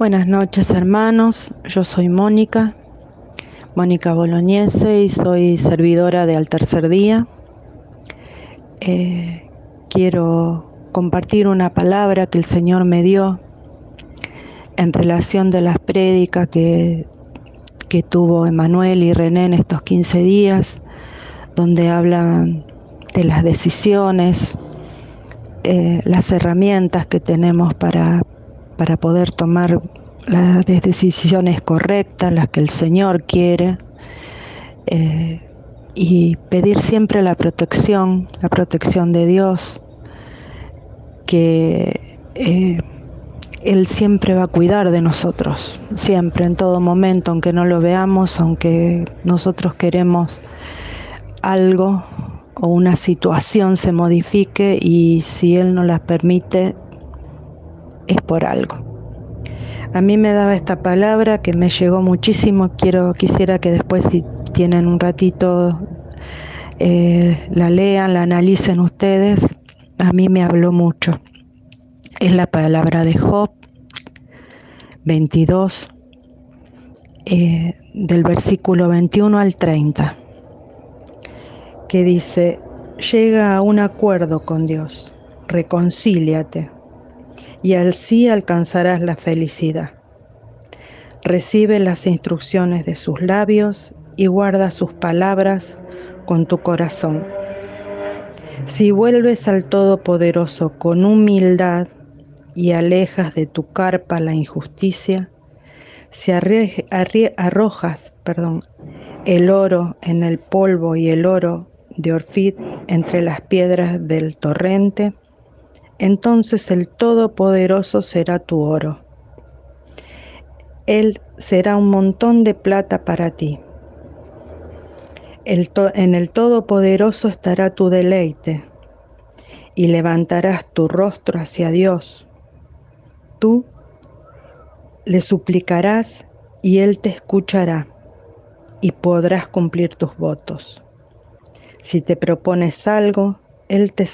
Buenas noches hermanos, yo soy Mónica, Mónica Bolognese y soy servidora de Al Tercer Día. Eh, quiero compartir una palabra que el Señor me dio en relación de las prédicas que, que tuvo Emanuel y René en estos 15 días, donde hablan de las decisiones, eh, las herramientas que tenemos para, para poder tomar las decisiones correctas, las que el Señor quiere, eh, y pedir siempre la protección, la protección de Dios, que eh, Él siempre va a cuidar de nosotros, siempre, en todo momento, aunque no lo veamos, aunque nosotros queremos algo o una situación se modifique y si Él no las permite, es por algo. A mí me daba esta palabra que me llegó muchísimo, quiero, quisiera que después si tienen un ratito eh, la lean, la analicen ustedes, a mí me habló mucho. Es la palabra de Job 22, eh, del versículo 21 al 30 que dice, llega a un acuerdo con Dios, reconcíliate, y así alcanzarás la felicidad. Recibe las instrucciones de sus labios y guarda sus palabras con tu corazón. Si vuelves al Todopoderoso con humildad y alejas de tu carpa la injusticia, si arrojas el oro en el polvo y el oro de Orfid entre las piedras del torrente, entonces el Todopoderoso será tu oro. Él será un montón de plata para ti. en el Todopoderoso estará tu deleite y levantarás tu rostro hacia Dios. Tú le suplicarás y Él te escuchará y podrás cumplir tus votos. Si te propones algo, Él te,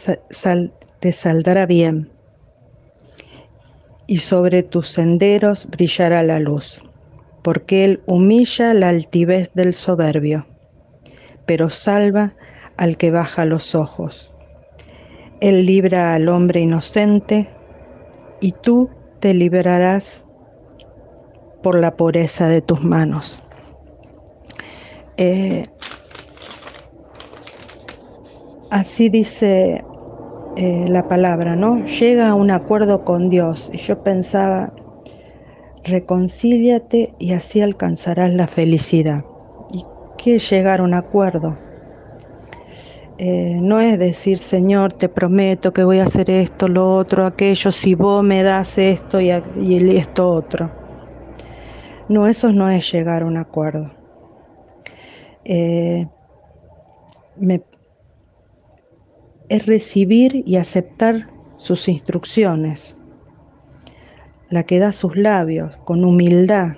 te saldrá bien y sobre tus senderos brillará la luz, porque Él humilla la altivez del soberbio, pero salva al que baja los ojos. Él libra al hombre inocente y tú te librarás por la pureza de tus manos. Eh, así dice eh, la palabra, ¿no? Llega a un acuerdo con Dios. Y yo pensaba, reconcíliate y así alcanzarás la felicidad. ¿Y qué es llegar a un acuerdo? Eh, no es decir, Señor, te prometo que voy a hacer esto, lo otro, aquello, si vos me das esto y, y esto otro. No, eso no es llegar a un acuerdo. Eh, me, es recibir y aceptar sus instrucciones, la que da sus labios con humildad,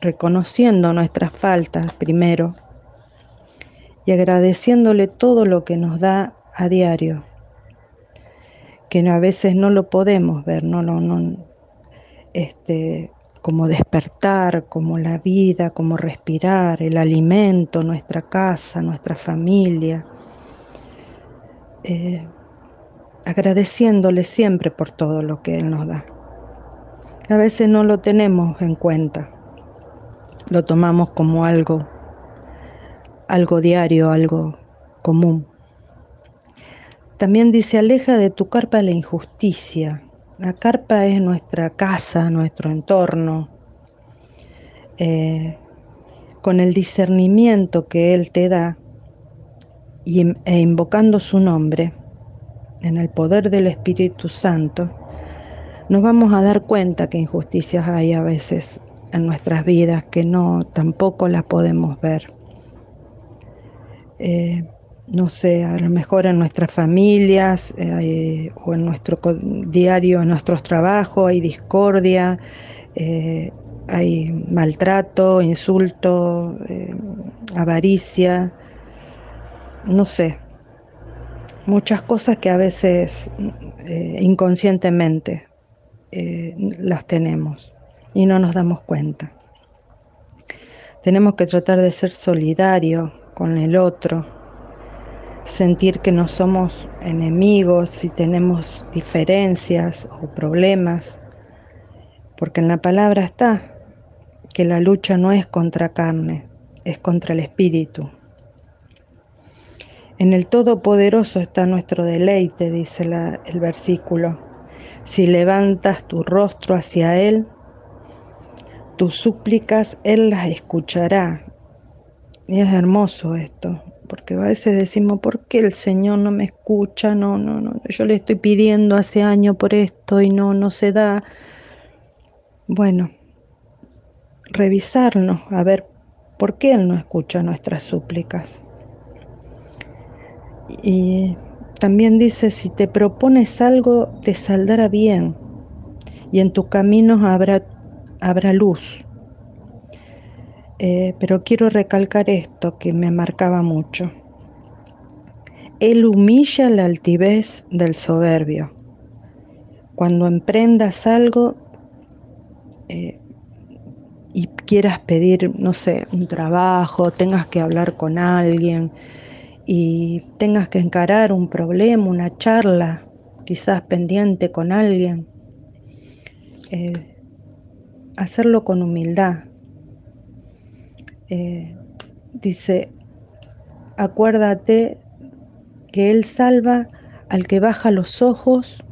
reconociendo nuestras faltas primero y agradeciéndole todo lo que nos da a diario, que a veces no lo podemos ver, no, no, no, este, como despertar, como la vida, como respirar, el alimento, nuestra casa, nuestra familia, eh, agradeciéndole siempre por todo lo que Él nos da. A veces no lo tenemos en cuenta, lo tomamos como algo, algo diario, algo común. También dice, aleja de tu carpa la injusticia. La carpa es nuestra casa, nuestro entorno. Eh, con el discernimiento que Él te da, e invocando su nombre, en el poder del Espíritu Santo, nos vamos a dar cuenta que injusticias hay a veces en nuestras vidas que no tampoco las podemos ver. Eh, no sé, a lo mejor en nuestras familias eh, o en nuestro diario, en nuestros trabajos hay discordia, eh, hay maltrato, insulto, avaricia, no sé, muchas cosas que a veces eh, inconscientemente eh, las tenemos. y no nos damos cuenta. Tenemos que tratar de ser solidarios con el otro, sentir que no somos enemigos si tenemos diferencias o problemas, porque en la palabra está que la lucha no es contra carne, es contra el espíritu. En el Todopoderoso está nuestro deleite, dice el versículo. Si levantas tu rostro hacia Él, tus súplicas Él las escuchará. Y es hermoso esto, porque a veces decimos, ¿por qué el Señor no me escucha? No, no, no, yo le estoy pidiendo hace años por esto y no, no se da. Bueno, revisarnos, a ver por qué Él no escucha nuestras súplicas. Y también dice, si te propones algo, te saldrá bien y en tus caminos habrá, habrá luz. Eh, pero quiero recalcar esto que me marcaba mucho. Él humilla la altivez del soberbio. Cuando emprendas algo eh, y quieras pedir, no sé, un trabajo, tengas que hablar con alguien, y tengas que encarar un problema, una charla, quizás pendiente con alguien, eh, hacerlo con humildad. Eh, dice, acuérdate que Él salva al que baja los ojos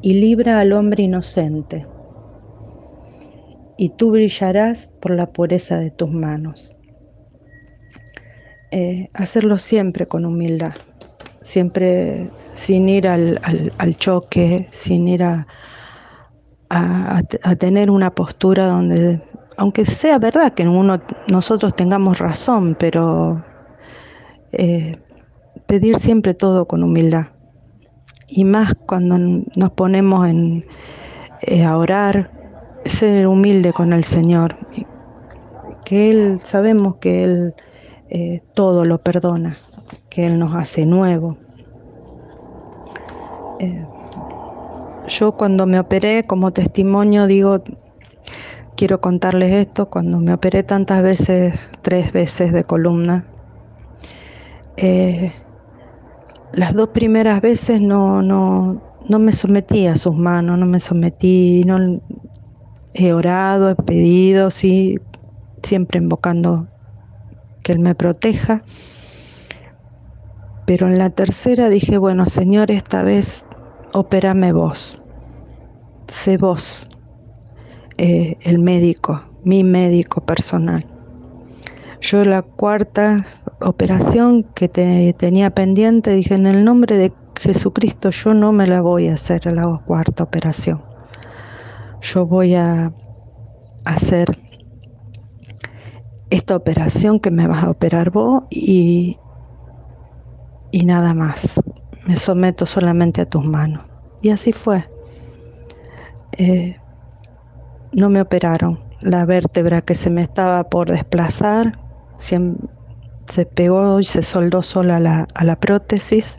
y libra al hombre inocente, y tú brillarás por la pureza de tus manos. Eh, hacerlo siempre con humildad, siempre sin ir al, choque, sin ir a, a, tener una postura donde, aunque sea verdad que uno, nosotros tengamos razón, pero eh, pedir siempre todo con humildad. Y más cuando nos ponemos en, eh, a orar, ser humilde con el Señor, que Él, sabemos que Él eh, todo lo perdona, que Él nos hace nuevo. Eh, yo cuando me operé, como testimonio, digo, quiero contarles esto, cuando me operé tantas veces, tres veces de columna, eh, las dos primeras veces no, no, no me sometí a sus manos, no me sometí, no he orado, he pedido, sí, siempre invocando que Él me proteja. Pero en la tercera dije, bueno, Señor, esta vez opérame vos. Sé vos eh, el médico, mi médico personal. Yo la cuarta operación que tenía pendiente, dije, en el nombre de Jesucristo, yo no me la voy a hacer la cuarta operación. Yo voy a hacer esta operación que me vas a operar vos y, y nada más. Me someto solamente a tus manos. Y así fue. Eh, no me operaron. La vértebra que se me estaba por desplazar se, pegó y se soldó sola a la, a la prótesis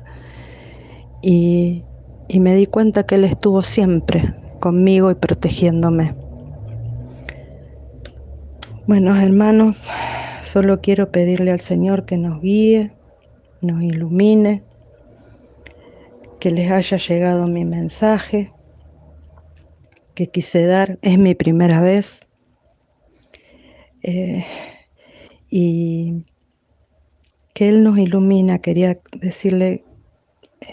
y, y me di cuenta que él estuvo siempre conmigo y protegiéndome. Bueno, hermanos, solo quiero pedirle al Señor que nos guíe, nos ilumine, que les haya llegado mi mensaje que quise dar. Es mi primera vez. Eh, y que Él nos ilumina, quería decirle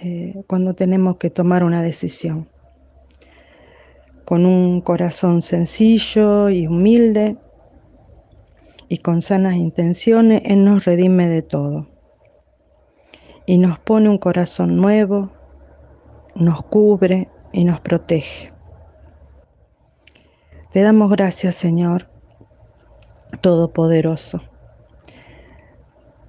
eh, cuando tenemos que tomar una decisión. Con un corazón sencillo y humilde, y con sanas intenciones Él nos redime de todo. Y nos pone un corazón nuevo, nos cubre y nos protege. Te damos gracias, Señor Todopoderoso.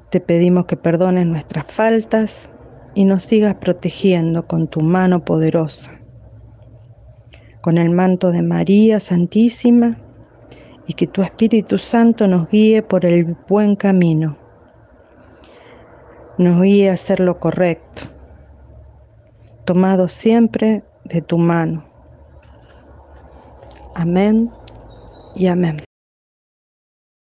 Te pedimos que perdones nuestras faltas y nos sigas protegiendo con tu mano poderosa, con el manto de María Santísima y que tu Espíritu Santo nos guíe por el buen camino, nos guíe a hacer lo correcto, tomado siempre de tu mano. Amén y amén.